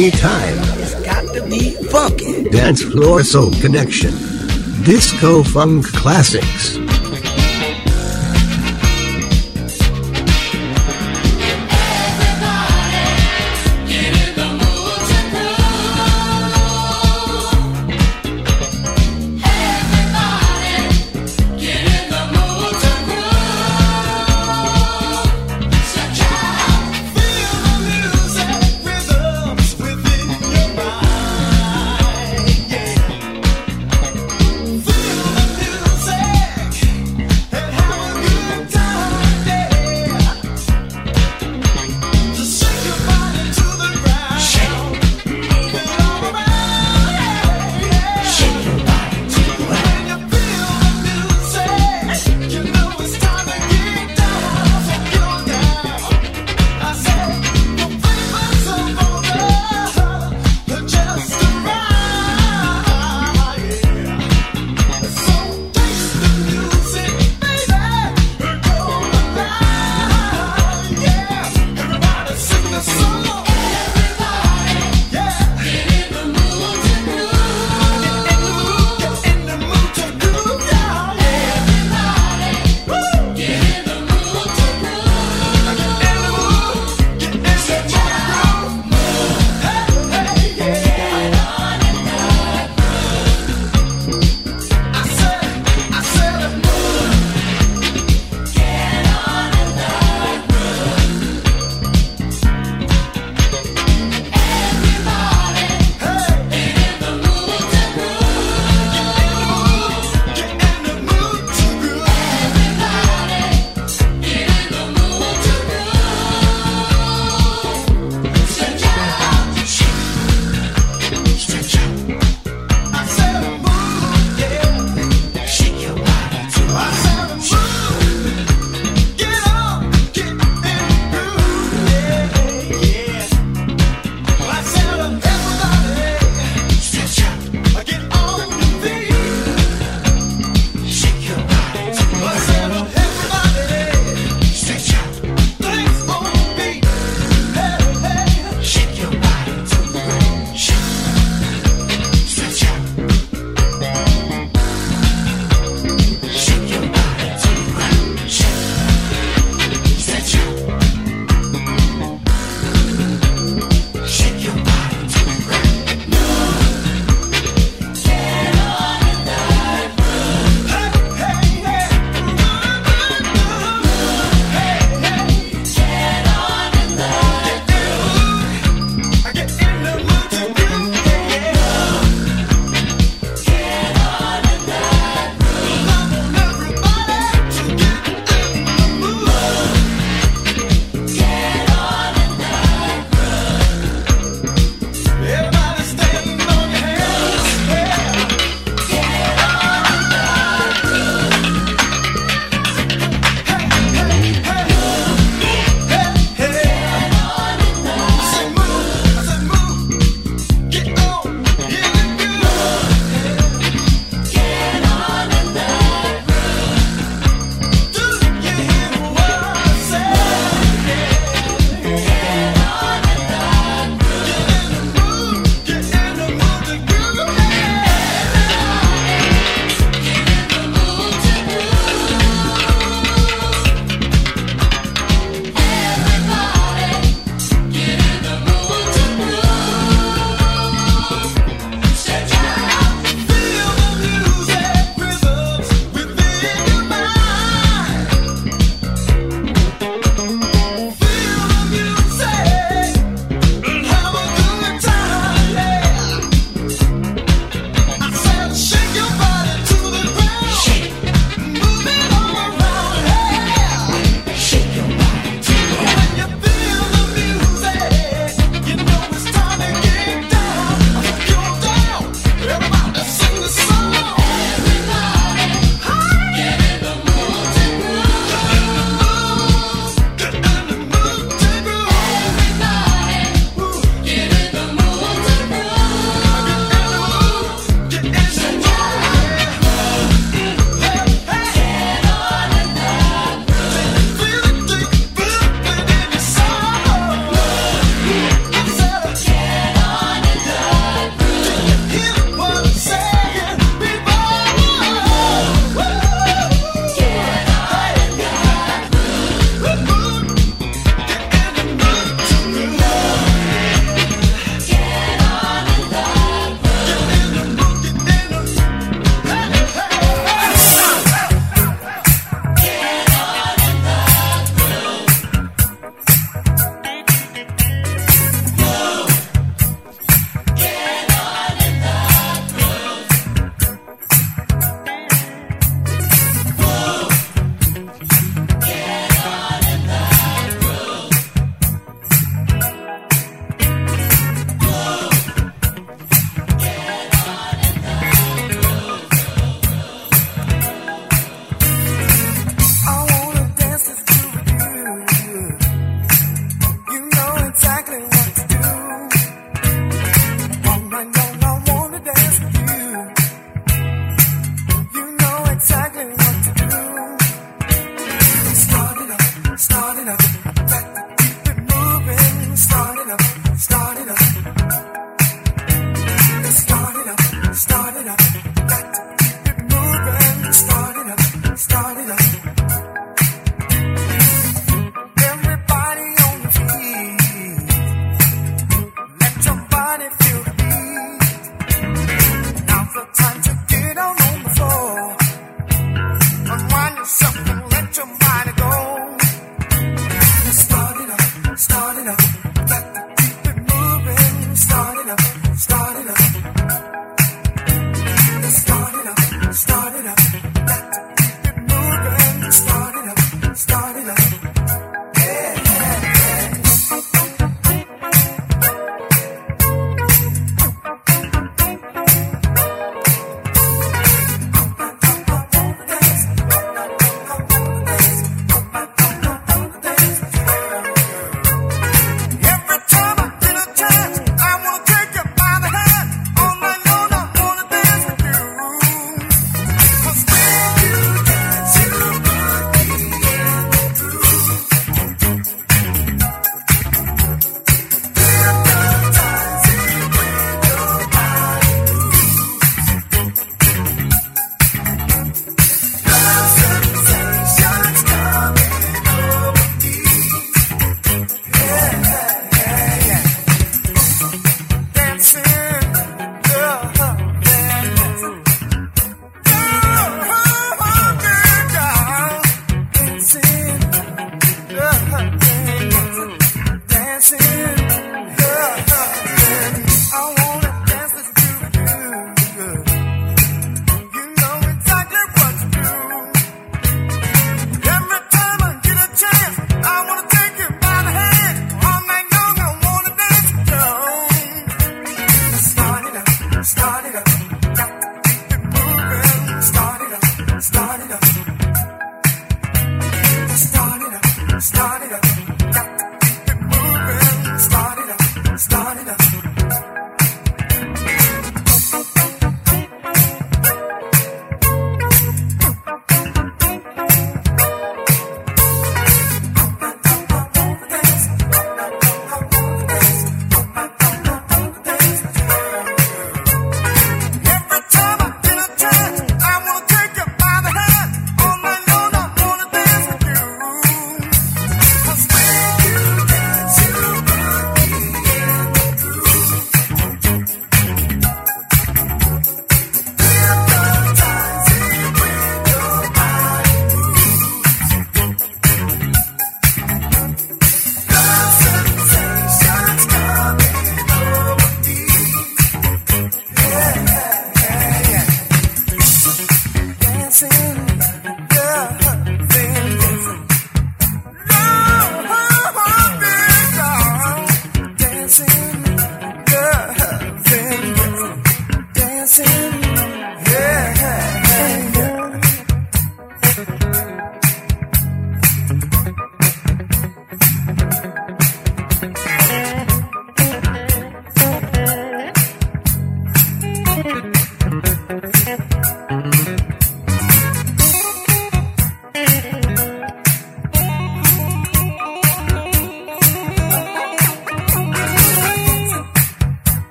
party time. It's got to be funky. Dance Floor Soul Connection. Disco Funk Classics.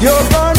You're gone.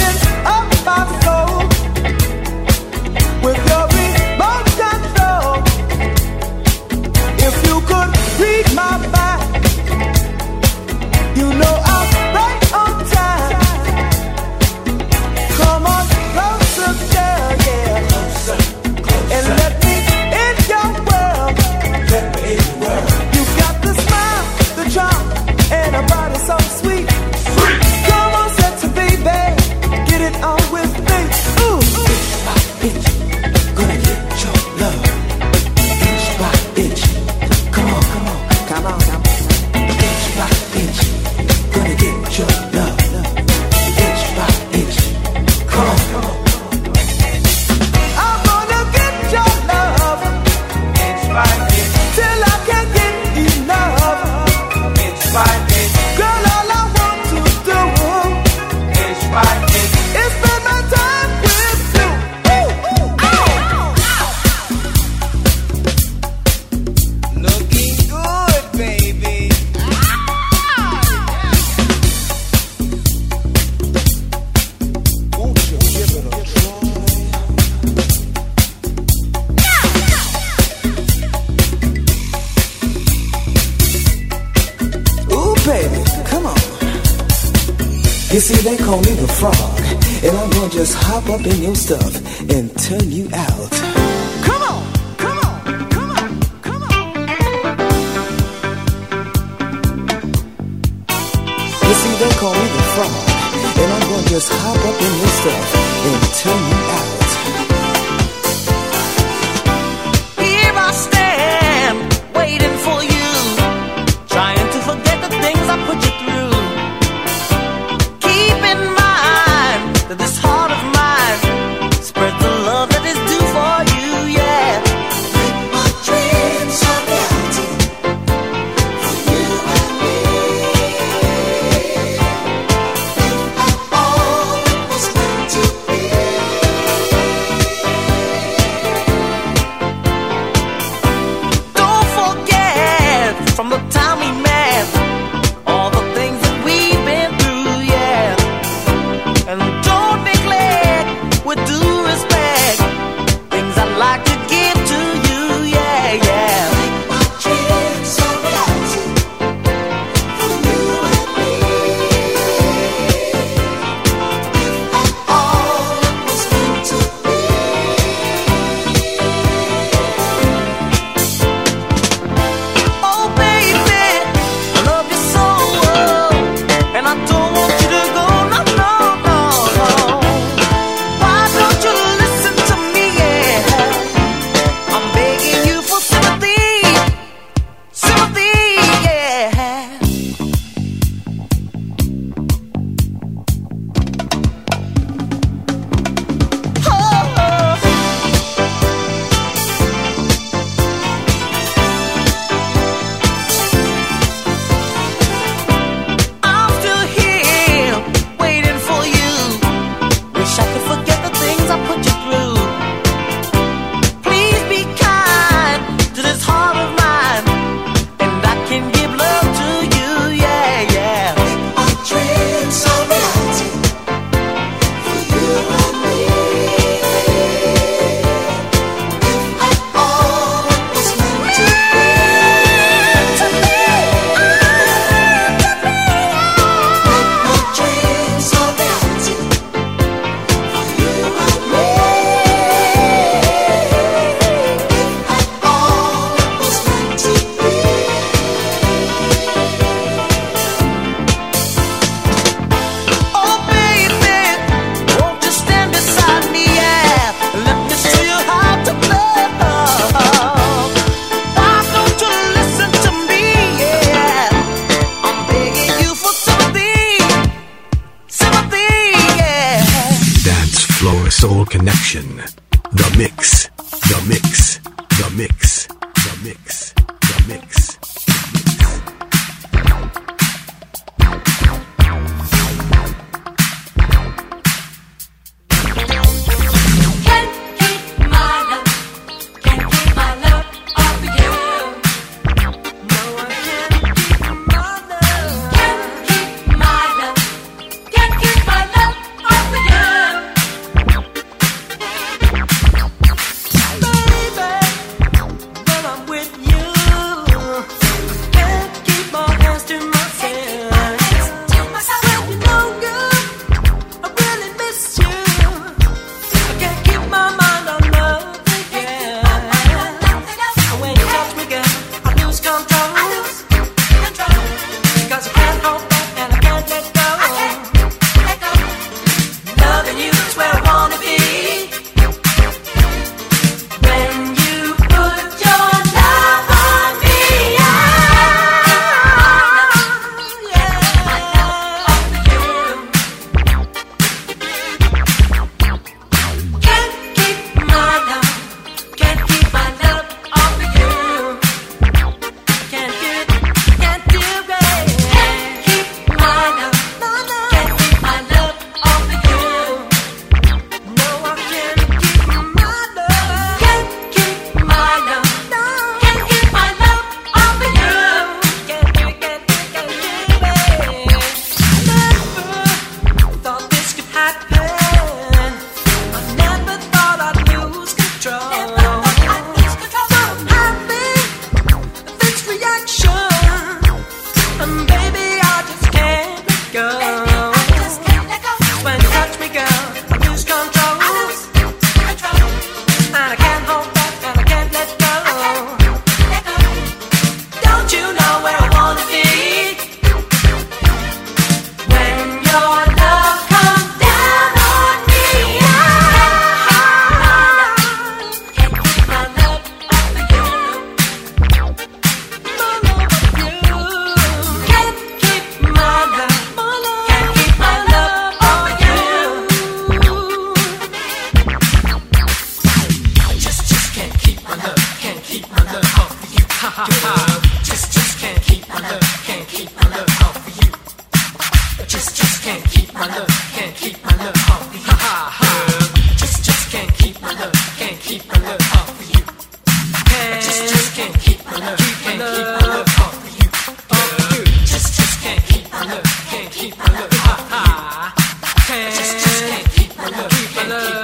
love.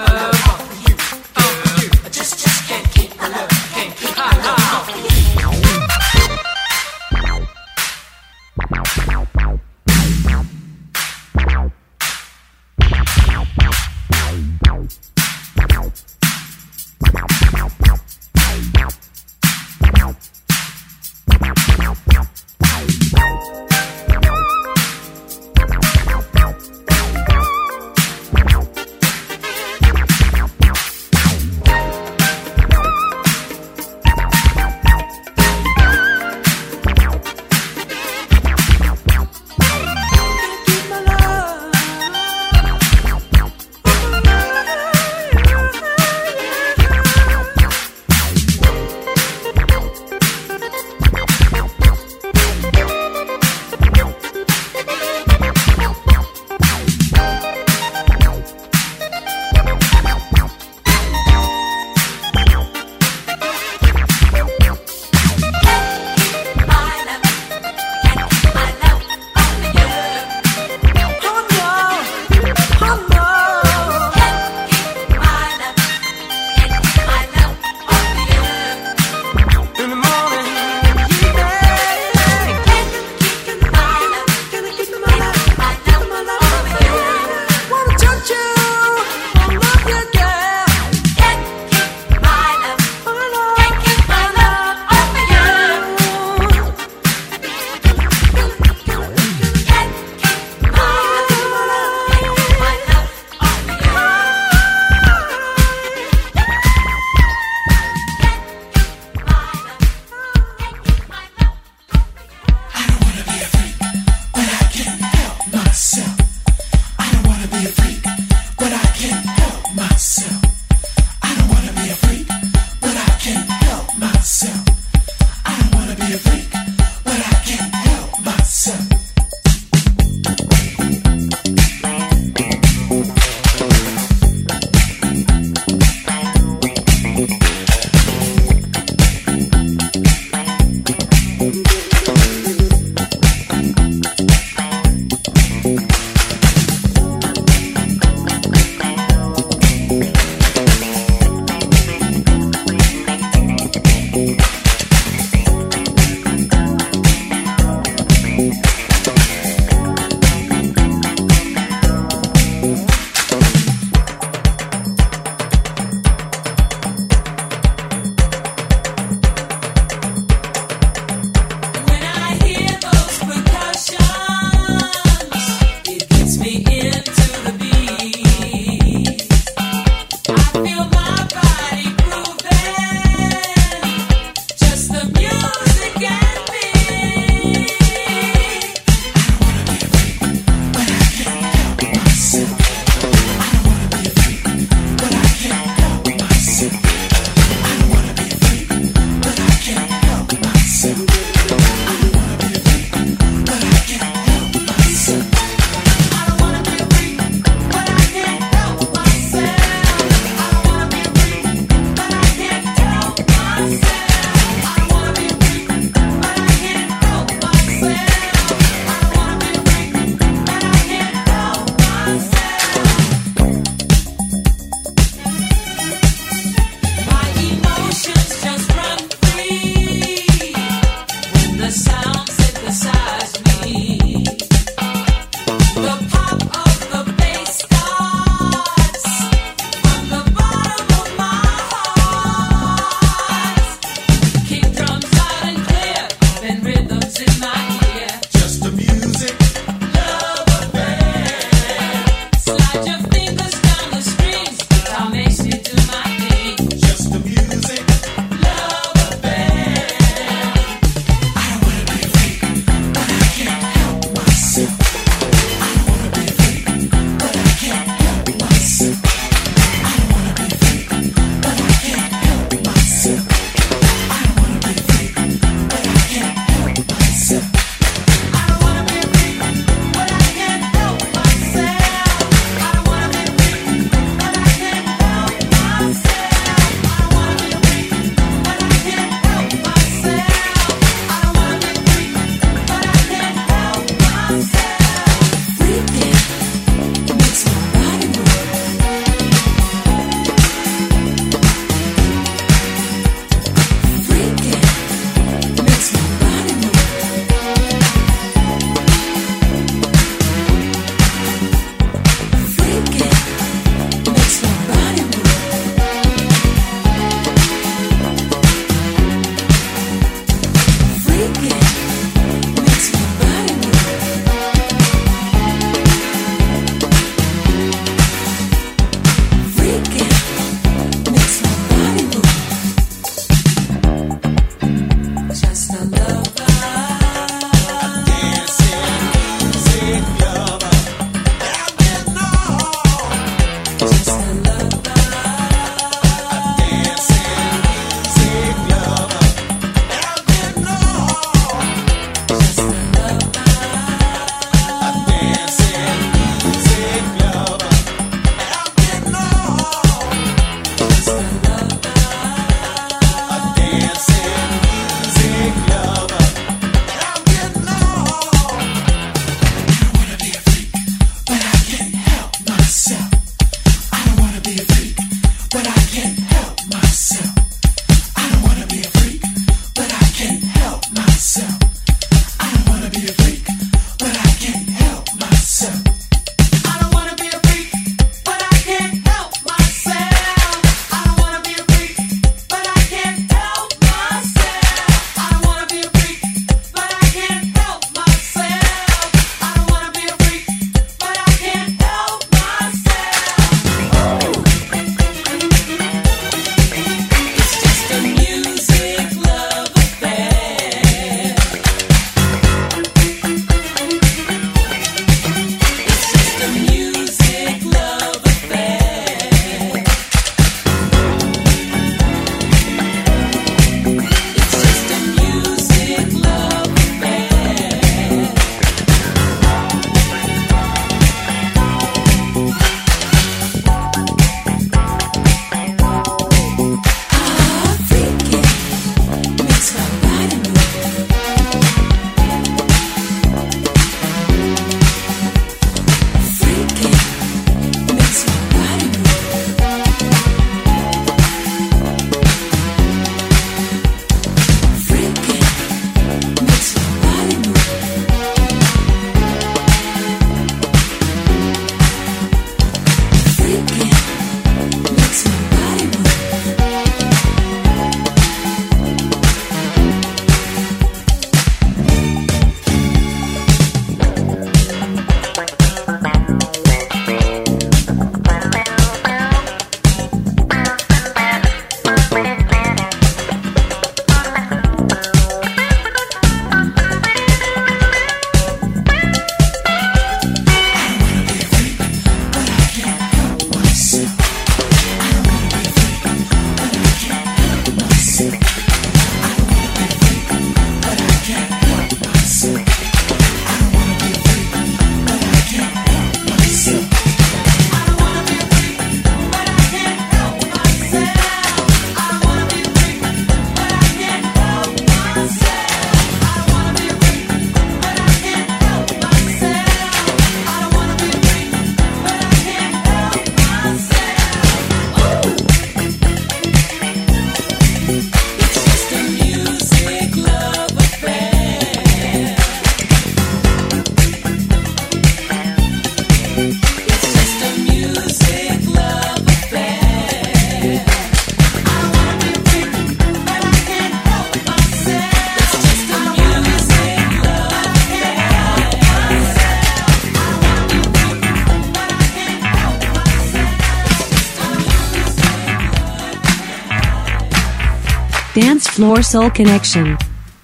Floor Soul Connection.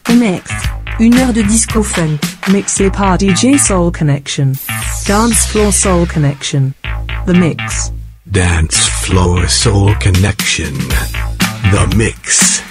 The Mix. Une heure de disco funk, mixé par DJ Soul Connection. Dance Floor Soul Connection. The Mix. Dance Floor Soul Connection. The Mix.